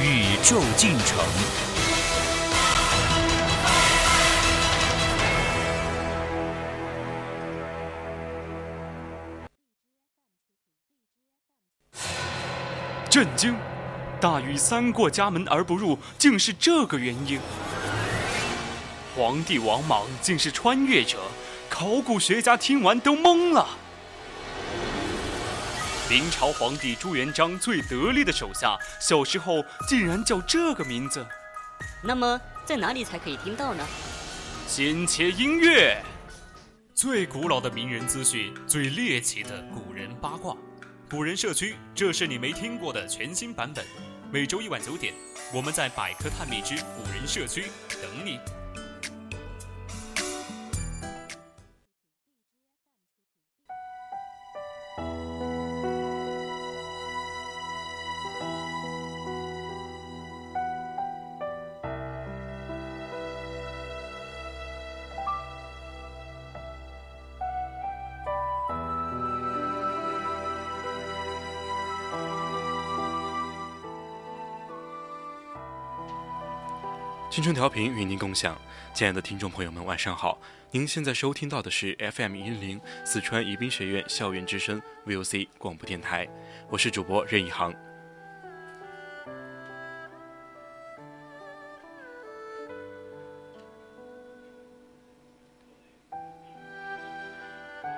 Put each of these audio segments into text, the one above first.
宇宙进程。震惊！大禹三过家门而不入，竟是这个原因。皇帝王莽竟是穿越者，考古学家听完都懵了。明朝皇帝朱元璋最得力的手下，小时候竟然叫这个名字。那么在哪里才可以听到呢？先切音乐，最古老的名人资讯，最猎奇的古人八卦，古人社区，这是你没听过的全新版本。每周一晚九点，我们在百科探秘之古人社区等你。青春调频与您共享，亲爱的听众朋友们，晚上好！您现在收听到的是 FM 一零四川宜宾学院校园之声 VOC 广播电台，我是主播任一航。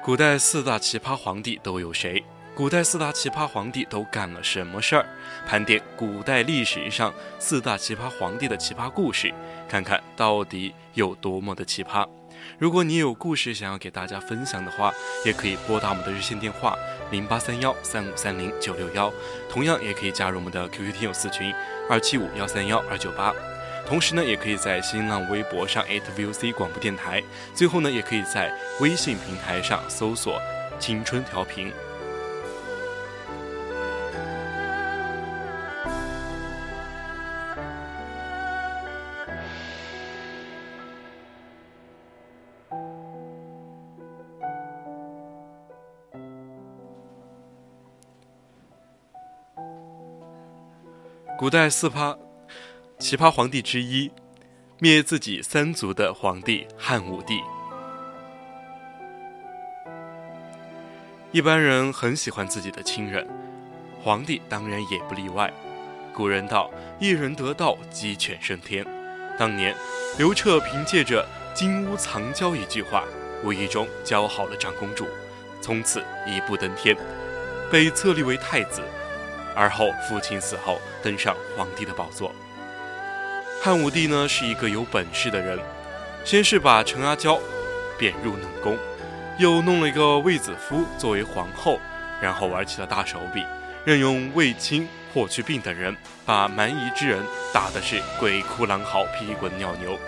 古代四大奇葩皇帝都有谁？古代四大奇葩皇帝都干了什么事儿？盘点古代历史上四大奇葩皇帝的奇葩故事，看看到底有多么的奇葩。如果你有故事想要给大家分享的话，也可以拨打我们的热线电话零八三幺三五三零九六幺，同样也可以加入我们的 QQ 听友四群二七五幺三幺二九八。同时呢，也可以在新浪微博上 @VOC 广播电台。最后呢，也可以在微信平台上搜索“青春调频”。古代四葩奇葩皇帝之一，灭自己三族的皇帝汉武帝。一般人很喜欢自己的亲人，皇帝当然也不例外。古人道：“一人得道，鸡犬升天。”当年，刘彻凭借着“金屋藏娇”一句话，无意中教好了长公主，从此一步登天，被册立为太子。而后父亲死后，登上皇帝的宝座。汉武帝呢是一个有本事的人，先是把陈阿娇贬入冷宫，又弄了一个卫子夫作为皇后，然后玩起了大手笔，任用卫青、霍去病等人，把蛮夷之人打的是鬼哭狼嚎、屁滚尿流，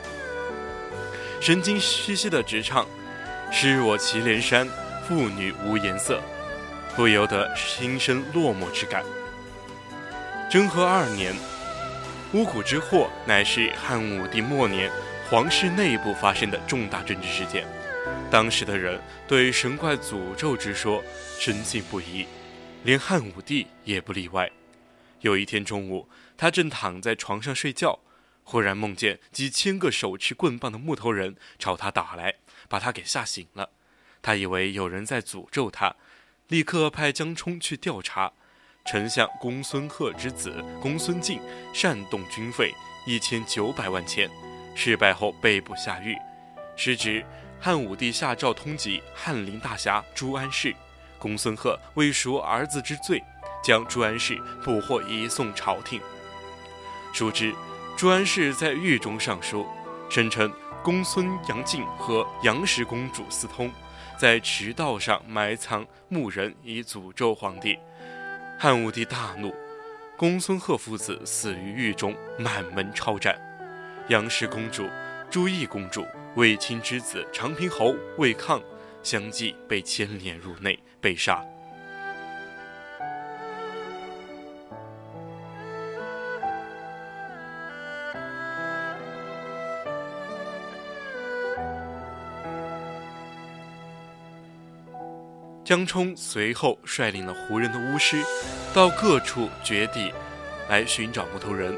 神经兮兮的直唱“失我祁连山，妇女无颜色”，不由得心生落寞之感。征和二年，巫蛊之祸乃是汉武帝末年皇室内部发生的重大政治事件。当时的人对神怪诅咒之说深信不疑，连汉武帝也不例外。有一天中午，他正躺在床上睡觉，忽然梦见几千个手持棍棒的木头人朝他打来，把他给吓醒了。他以为有人在诅咒他，立刻派江充去调查。丞相公孙贺之子公孙敬擅动军费一千九百万钱，失败后被捕下狱。时值汉武帝下诏通缉翰林大侠朱安世，公孙贺为赎儿子之罪，将朱安世捕获移送朝廷。殊知朱安世在狱中上书，声称公孙杨敬和杨氏公主私通，在驰道上埋藏木人以诅咒皇帝。汉武帝大怒，公孙贺父子死于狱中，满门抄斩。杨氏公主、朱翊公主、卫青之子长平侯卫抗相继被牵连入内，被杀。江充随后率领了胡人的巫师，到各处绝地来寻找木头人，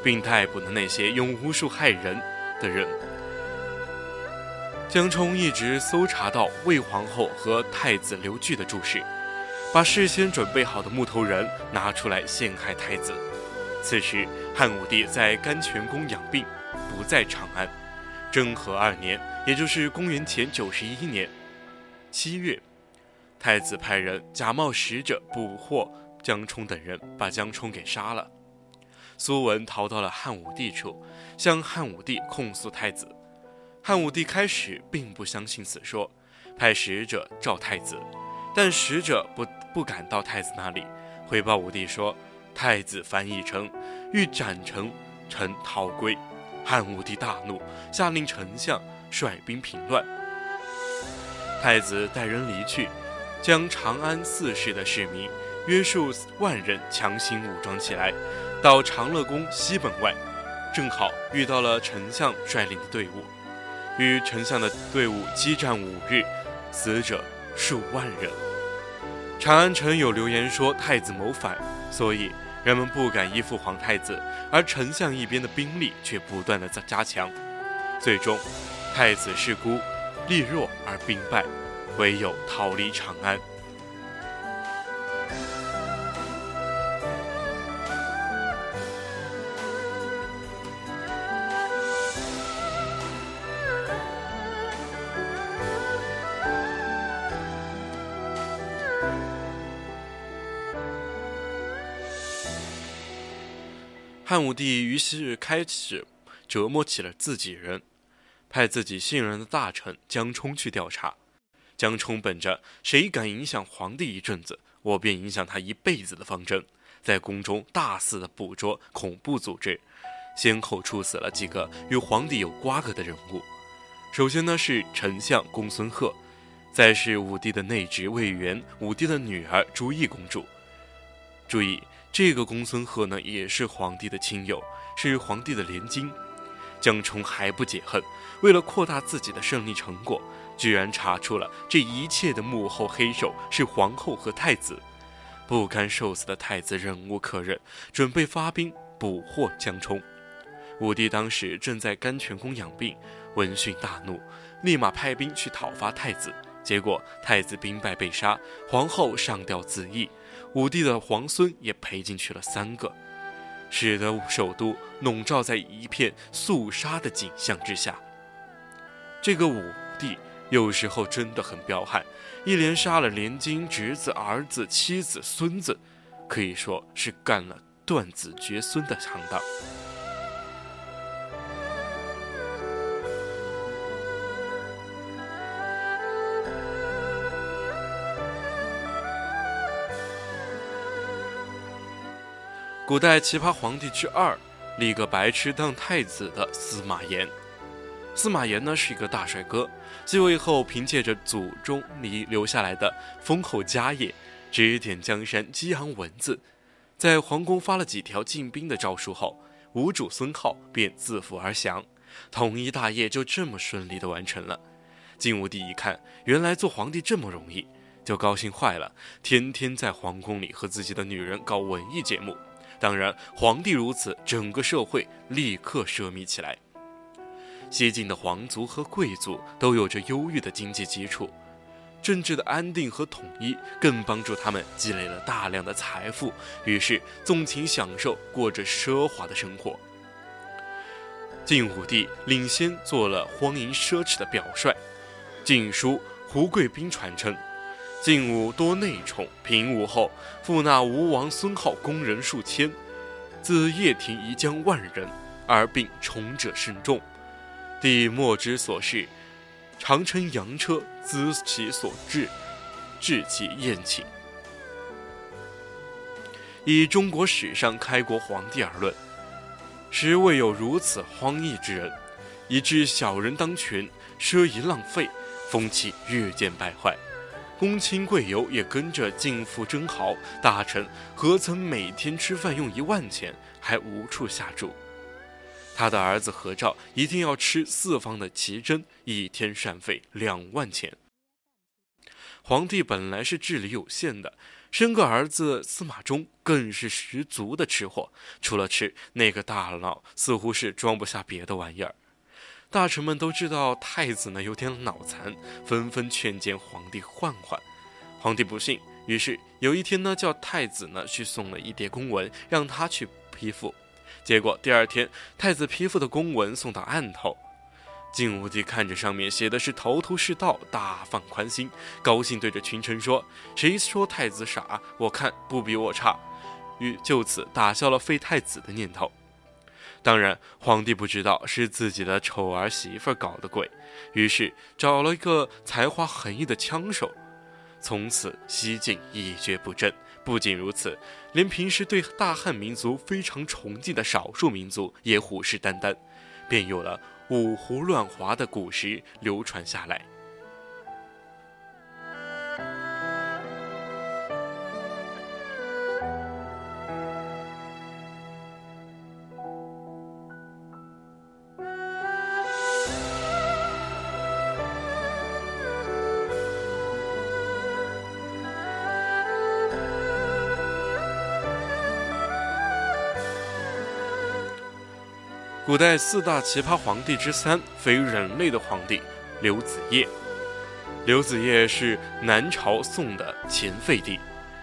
并逮捕了那些用巫术害人的人。江充一直搜查到魏皇后和太子刘据的住室，把事先准备好的木头人拿出来陷害太子。此时汉武帝在甘泉宫养病，不在长安。政和二年，也就是公元前九十一年七月。太子派人假冒使者捕获江充等人，把江充给杀了。苏文逃到了汉武帝处，向汉武帝控诉太子。汉武帝开始并不相信此说，派使者召太子，但使者不不敢到太子那里，回报武帝说太子翻译成欲斩臣臣逃归。汉武帝大怒，下令丞相率兵平乱。太子带人离去。将长安四市的市民约数万人强行武装起来，到长乐宫西门外，正好遇到了丞相率领的队伍，与丞相的队伍激战五日，死者数万人。长安城有流言说太子谋反，所以人们不敢依附皇太子，而丞相一边的兵力却不断的在加强，最终太子失孤，力弱而兵败。唯有逃离长安。汉武帝于是开始折磨起了自己人，派自己信任的大臣江充去调查。江充本着“谁敢影响皇帝一阵子，我便影响他一辈子”的方针，在宫中大肆的捕捉恐怖组织，先后处死了几个与皇帝有瓜葛的人物。首先呢是丞相公孙贺，再是武帝的内侄魏源，武帝的女儿朱翊公主。注意，这个公孙贺呢也是皇帝的亲友，是皇帝的连襟。江充还不解恨，为了扩大自己的胜利成果。居然查出了这一切的幕后黑手是皇后和太子，不堪受死的太子忍无可忍，准备发兵捕获江充。武帝当时正在甘泉宫养病，闻讯大怒，立马派兵去讨伐太子。结果太子兵败被杀，皇后上吊自缢，武帝的皇孙也赔进去了三个，使得首都笼罩在一片肃杀的景象之下。这个武帝。有时候真的很彪悍，一连杀了连襟、侄子、儿子、妻子、孙子，可以说是干了断子绝孙的行当。古代奇葩皇帝之二，立个白痴当太子的司马炎。司马炎呢是一个大帅哥，继位后凭借着祖宗遗留下来的丰厚家业，指点江山，激扬文字，在皇宫发了几条进兵的诏书后，吴主孙皓便自负而降，统一大业就这么顺利的完成了。晋武帝一看，原来做皇帝这么容易，就高兴坏了，天天在皇宫里和自己的女人搞文艺节目。当然，皇帝如此，整个社会立刻奢靡起来。西晋的皇族和贵族都有着优越的经济基础，政治的安定和统一更帮助他们积累了大量的财富，于是纵情享受，过着奢华的生活。晋武帝领先做了荒淫奢侈的表率，《晋书·胡贵宾传》称，晋武多内宠，平武后复纳吴王孙皓宫人数千，自掖庭宜将万人，而并宠者甚众。帝莫之所事，常乘羊车，资其所至，致其宴请。以中国史上开国皇帝而论，实未有如此荒逸之人，以致小人当权，奢夷浪费，风气日渐败坏。公卿贵游也跟着尽付征豪，大臣何曾每天吃饭用一万钱，还无处下注？他的儿子何兆一定要吃四方的奇珍，一天膳费两万钱。皇帝本来是智力有限的，生个儿子司马衷更是十足的吃货，除了吃，那个大脑似乎是装不下别的玩意儿。大臣们都知道太子呢有点脑残，纷纷劝谏皇帝换换。皇帝不信，于是有一天呢，叫太子呢去送了一叠公文，让他去批复。结果第二天，太子批复的公文送到案头，晋武帝看着上面写的是头头是道，大放宽心，高兴对着群臣说：“谁说太子傻？我看不比我差。”于就此打消了废太子的念头。当然，皇帝不知道是自己的丑儿媳妇搞的鬼，于是找了一个才华横溢的枪手，从此西晋一蹶不振。不仅如此，连平时对大汉民族非常崇敬的少数民族也虎视眈眈，便有了五胡乱华的古诗流传下来。古代四大奇葩皇帝之三，非人类的皇帝刘子业。刘子业是南朝宋的前废帝，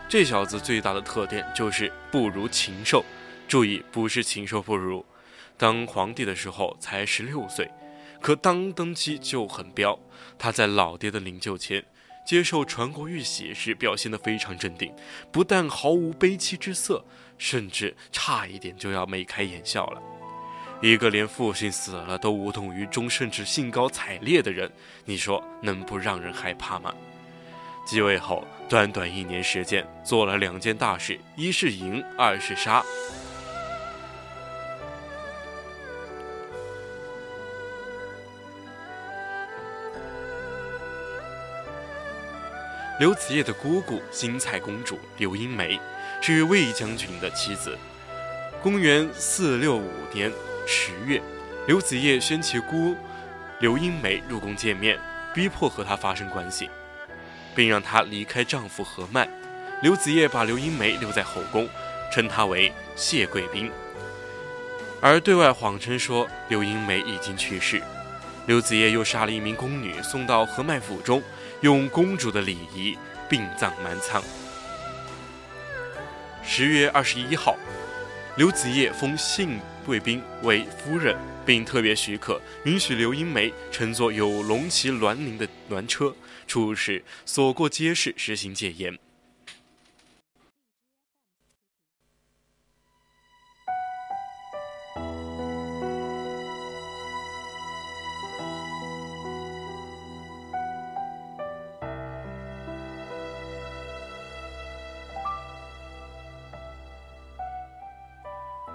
这小子最大的特点就是不如禽兽。注意，不是禽兽不如。当皇帝的时候才十六岁，可当登基就很彪。他在老爹的灵柩前接受传国玉玺时，表现得非常镇定，不但毫无悲戚之色，甚至差一点就要眉开眼笑了。一个连父亲死了都无动于衷，甚至兴高采烈的人，你说能不让人害怕吗？继位后，短短一年时间，做了两件大事：一是赢，二是杀。刘子业的姑姑新蔡公主刘英梅，是魏将军的妻子。公元四六五年。十月，刘子业宣其姑刘英梅入宫见面，逼迫和她发生关系，并让她离开丈夫何迈。刘子业把刘英梅留在后宫，称她为谢贵宾，而对外谎称说刘英梅已经去世。刘子业又杀了一名宫女，送到何迈府中，用公主的礼仪殡葬满仓。十月二十一号，刘子业封信。贵宾为夫人，并特别许可允许刘英梅乘坐有龙旗銮铃的銮车出入时所过街市，实行戒严。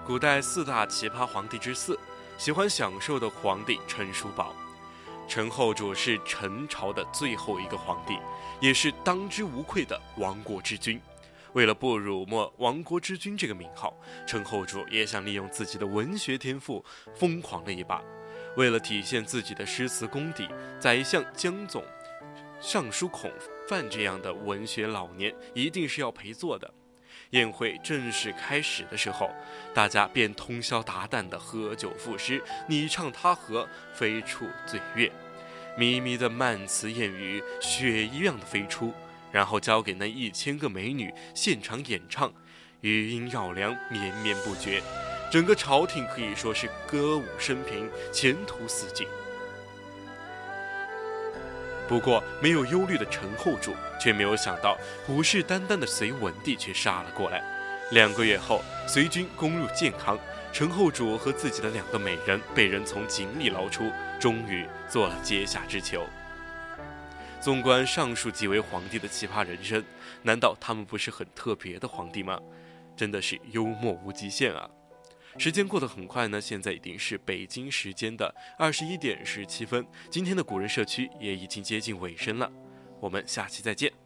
古代四大奇葩皇帝之四，喜欢享受的皇帝陈叔宝。陈后主是陈朝的最后一个皇帝，也是当之无愧的亡国之君。为了不辱没“亡国之君”这个名号，陈后主也想利用自己的文学天赋疯狂了一把。为了体现自己的诗词功底，宰相江总、尚书孔范这样的文学老年一定是要陪坐的。宴会正式开始的时候，大家便通宵达旦地喝酒赋诗，你唱他和，飞出醉月，靡靡的慢词艳语，雪一样的飞出，然后交给那一千个美女现场演唱，余音绕梁，绵绵不绝，整个朝廷可以说是歌舞升平，前途似锦。不过，没有忧虑的陈后主却没有想到，虎视眈眈的隋文帝却杀了过来。两个月后，隋军攻入建康，陈后主和自己的两个美人被人从井里捞出，终于做了阶下之囚。纵观上述几位皇帝的奇葩人生，难道他们不是很特别的皇帝吗？真的是幽默无极限啊！时间过得很快呢，现在已经是北京时间的二十一点十七分，今天的古人社区也已经接近尾声了，我们下期再见。